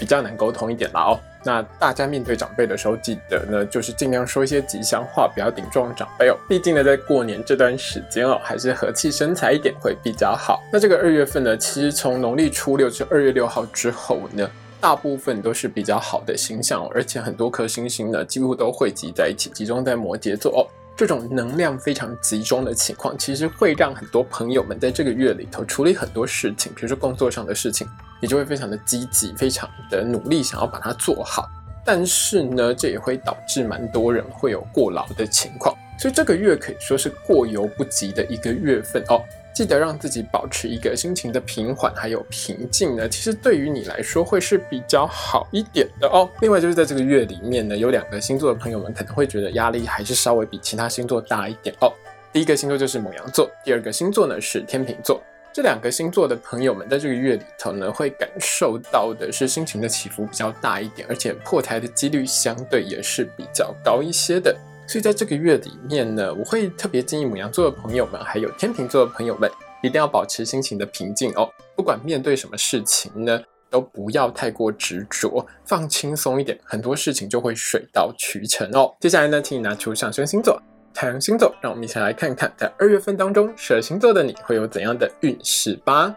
比较难沟通一点了哦。那大家面对长辈的时候，记得呢，就是尽量说一些吉祥话，不要顶撞长辈哦。毕竟呢，在过年这段时间哦，还是和气生财一点会比较好。那这个二月份呢，其实从农历初六至二月六号之后呢。大部分都是比较好的星象，而且很多颗星星呢，几乎都汇集在一起，集中在摩羯座哦。这种能量非常集中的情况，其实会让很多朋友们在这个月里头处理很多事情，比如说工作上的事情，你就会非常的积极，非常的努力，想要把它做好。但是呢，这也会导致蛮多人会有过劳的情况，所以这个月可以说是过犹不及的一个月份哦。记得让自己保持一个心情的平缓还有平静呢，其实对于你来说会是比较好一点的哦。另外就是在这个月里面呢，有两个星座的朋友们可能会觉得压力还是稍微比其他星座大一点哦。第一个星座就是母羊座，第二个星座呢是天秤座。这两个星座的朋友们在这个月里头呢，会感受到的是心情的起伏比较大一点，而且破台的几率相对也是比较高一些的。所以在这个月里面呢，我会特别建议母羊座的朋友们，还有天秤座的朋友们，一定要保持心情的平静哦。不管面对什么事情呢，都不要太过执着，放轻松一点，很多事情就会水到渠成哦。接下来呢，请你拿出上升星座、太阳星座，让我们一起来看看，在二月份当中，蛇星座的你会有怎样的运势吧。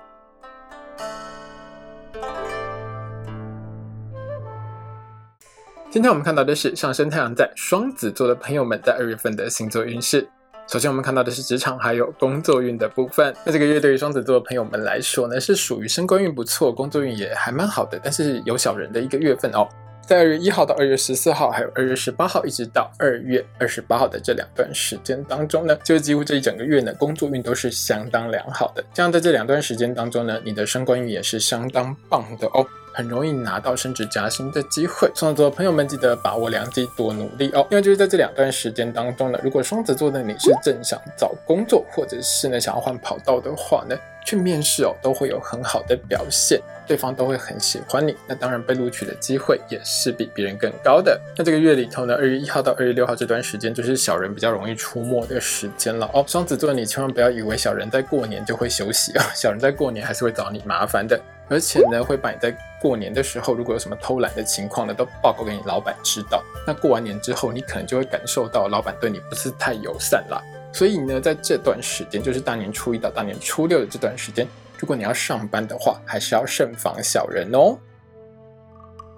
今天我们看到的是上升太阳在双子座的朋友们在二月份的星座运势。首先，我们看到的是职场还有工作运的部分。那这个月对于双子座的朋友们来说呢，是属于升官运不错，工作运也还蛮好的，但是有小人的一个月份哦。在二月一号到二月十四号，还有二月十八号，一直到二月二十八号的这两段时间当中呢，就几乎这一整个月呢，工作运都是相当良好的。这样在这两段时间当中呢，你的升官运也是相当棒的哦。很容易拿到升职加薪的机会，双子座朋友们记得把握良机，多努力哦。因为就是在这两段时间当中呢，如果双子座的你是正想找工作，或者是呢想要换跑道的话呢，去面试哦，都会有很好的表现，对方都会很喜欢你。那当然被录取的机会也是比别人更高的。那这个月里头呢，二月一号到二月六号这段时间，就是小人比较容易出没的时间了哦。双子座你千万不要以为小人在过年就会休息啊，小人在过年还是会找你麻烦的。而且呢，会把你在过年的时候，如果有什么偷懒的情况呢，都报告给你老板知道。那过完年之后，你可能就会感受到老板对你不是太友善啦。所以呢，在这段时间，就是大年初一到大年初六的这段时间，如果你要上班的话，还是要慎防小人哦。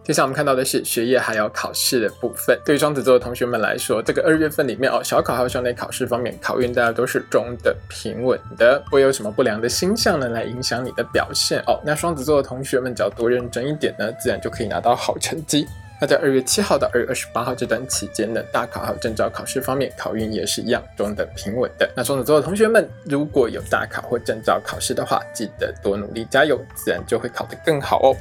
接下来我们看到的是学业还有考试的部分。对于双子座的同学们来说，这个二月份里面哦，小考还有校内考试方面，考运大家都是中的平稳的，不会有什么不良的星象呢来影响你的表现哦。那双子座的同学们只要多认真一点呢，自然就可以拿到好成绩。那在二月七号到二月二十八号这段期间呢，大考还有证照考试方面，考运也是一样中等平稳的。那双子座的同学们，如果有大考或证照考试的话，记得多努力加油，自然就会考得更好哦。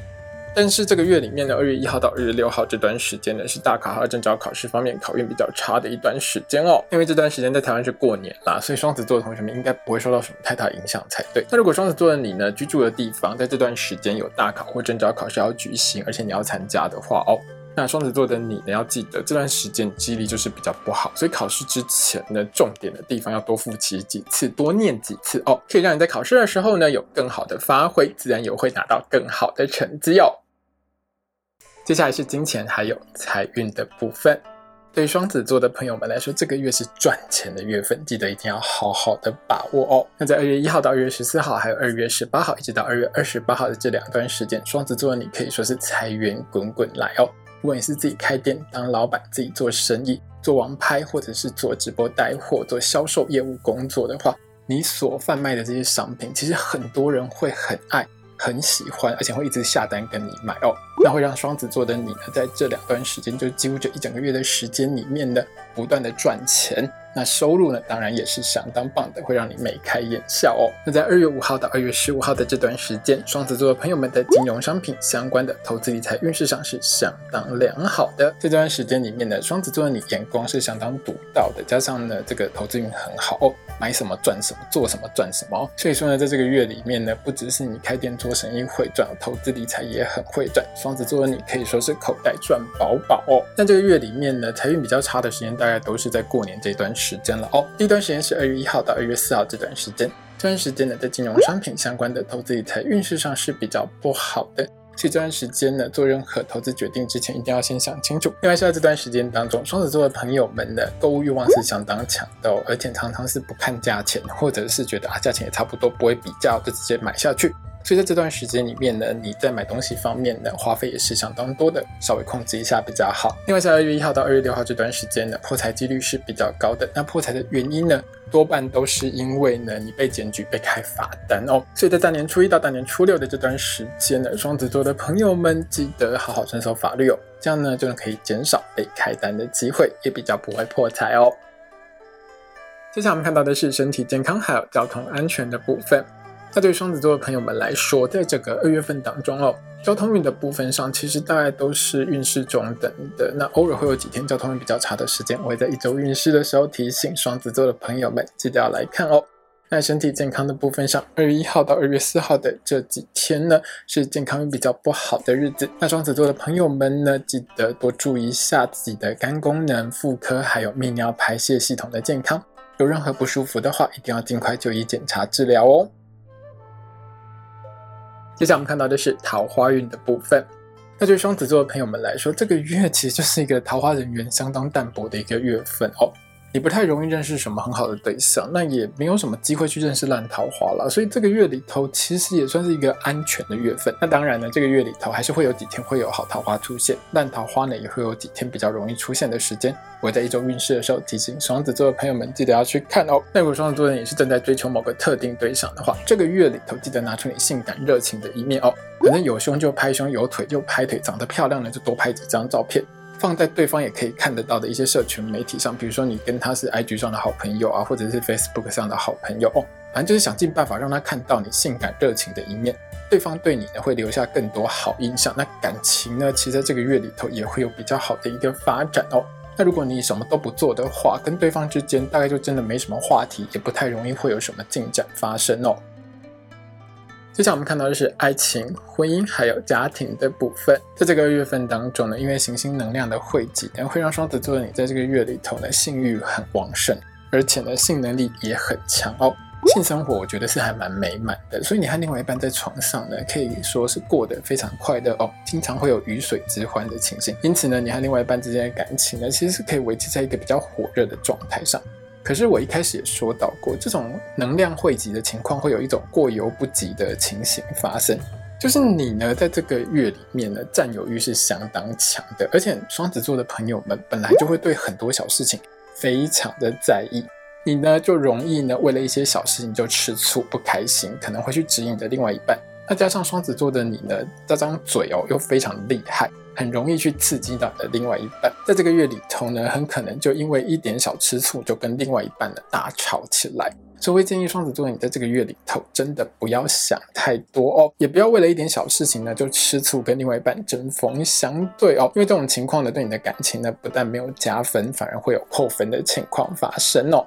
但是这个月里面呢，二月一号到二月六号这段时间呢，是大考和证照考试方面考运比较差的一段时间哦。因为这段时间在台湾是过年啦，所以双子座的同学们应该不会受到什么太大影响才对。那如果双子座的你呢，居住的地方在这段时间有大考或证照考试要举行，而且你要参加的话哦，那双子座的你呢，要记得这段时间记忆力就是比较不好，所以考试之前呢，重点的地方要多复习几次，多念几次哦，可以让你在考试的时候呢有更好的发挥，自然也会拿到更好的成绩哦。接下来是金钱还有财运的部分。对于双子座的朋友们来说，这个月是赚钱的月份，记得一定要好好的把握哦。那在二月一号到二月十四号，还有二月十八号，一直到二月二十八号的这两段时间，双子座的你可以说是财源滚滚来哦。如果你是自己开店当老板，自己做生意、做网拍，或者是做直播带货、做销售业务工作的话，你所贩卖的这些商品，其实很多人会很爱。很喜欢，而且会一直下单跟你买哦，那会让双子座的你呢，在这两段时间，就几乎这一整个月的时间里面呢，不断的赚钱。那收入呢，当然也是相当棒的，会让你眉开眼笑哦。那在二月五号到二月十五号的这段时间，双子座的朋友们的金融商品相关的投资理财运势上是相当良好的。在这段时间里面呢，双子座的你眼光是相当独到的，加上呢，这个投资运很好哦，买什么赚什么，做什么赚什么。所以说呢，在这个月里面呢，不只是你开店做生意会赚，投资理财也很会赚。双子座的你可以说是口袋赚饱饱哦。那这个月里面呢，财运比较差的时间，大概都是在过年这段时。时间了哦，第一段时间是二月一号到二月四号这段时间，这段时间呢，在金融商品相关的投资理财运势上是比较不好的，所以这段时间呢，做任何投资决定之前，一定要先想清楚。另外，在这段时间当中，双子座的朋友们的购物欲望是相当强的哦，而且常常是不看价钱，或者是觉得啊，价钱也差不多，不会比较，就直接买下去。所以在这段时间里面呢，你在买东西方面呢，花费也是相当多的，稍微控制一下比较好。另外，在二月一号到二月六号这段时间呢，破财几率是比较高的。那破财的原因呢，多半都是因为呢，你被检举、被开罚单哦。所以在大年初一到大年初六的这段时间呢，双子座的朋友们记得好好遵守法律哦，这样呢，就能可以减少被开单的机会，也比较不会破财哦。接下来我们看到的是身体健康还有交通安全的部分。那对双子座的朋友们来说，在这个二月份当中哦，交通运的部分上，其实大概都是运势中等的。那偶尔会有几天交通运比较差的时间，我会在一周运势的时候提醒双子座的朋友们，记得要来看哦。那身体健康的部分上，二月一号到二月四号的这几天呢，是健康运比较不好的日子。那双子座的朋友们呢，记得多注意一下自己的肝功能、妇科还有泌尿排泄系统的健康。有任何不舒服的话，一定要尽快就医检查治疗哦。接下来我们看到的是桃花运的部分。那对双子座的朋友们来说，这个月其实就是一个桃花人缘相当淡薄的一个月份哦。你不太容易认识什么很好的对象，那也没有什么机会去认识烂桃花了。所以这个月里头其实也算是一个安全的月份。那当然呢，这个月里头还是会有几天会有好桃花出现，烂桃花呢也会有几天比较容易出现的时间。我在一周运势的时候提醒双子座的朋友们，记得要去看哦。那如果双子座的你是正在追求某个特定对象的话，这个月里头记得拿出你性感热情的一面哦。可能有胸就拍胸，有腿就拍腿，长得漂亮呢就多拍几张照片。放在对方也可以看得到的一些社群媒体上，比如说你跟他是 IG 上的好朋友啊，或者是 Facebook 上的好朋友哦，反正就是想尽办法让他看到你性感热情的一面，对方对你呢会留下更多好印象。那感情呢，其实在这个月里头也会有比较好的一个发展哦。那如果你什么都不做的话，跟对方之间大概就真的没什么话题，也不太容易会有什么进展发生哦。接下来我们看到的是爱情、婚姻还有家庭的部分。在这个月份当中呢，因为行星能量的汇集，呢，会让双子座的你在这个月里头呢，性欲很旺盛，而且呢，性能力也很强哦。性生活我觉得是还蛮美满的，所以你和另外一半在床上呢，可以说是过得非常快乐哦，经常会有鱼水之欢的情形。因此呢，你和另外一半之间的感情呢，其实是可以维持在一个比较火热的状态上。可是我一开始也说到过，这种能量汇集的情况会有一种过犹不及的情形发生。就是你呢，在这个月里面呢，占有欲是相当强的，而且双子座的朋友们本来就会对很多小事情非常的在意，你呢就容易呢为了一些小事情就吃醋不开心，可能会去指引你的另外一半。那加上双子座的你呢，这张嘴哦又非常厉害。很容易去刺激到你的另外一半，在这个月里头呢，很可能就因为一点小吃醋，就跟另外一半的大吵起来。所以建议双子座你在这个月里头，真的不要想太多哦，也不要为了一点小事情呢就吃醋，跟另外一半针锋相对哦。因为这种情况呢，对你的感情呢，不但没有加分，反而会有扣分的情况发生哦。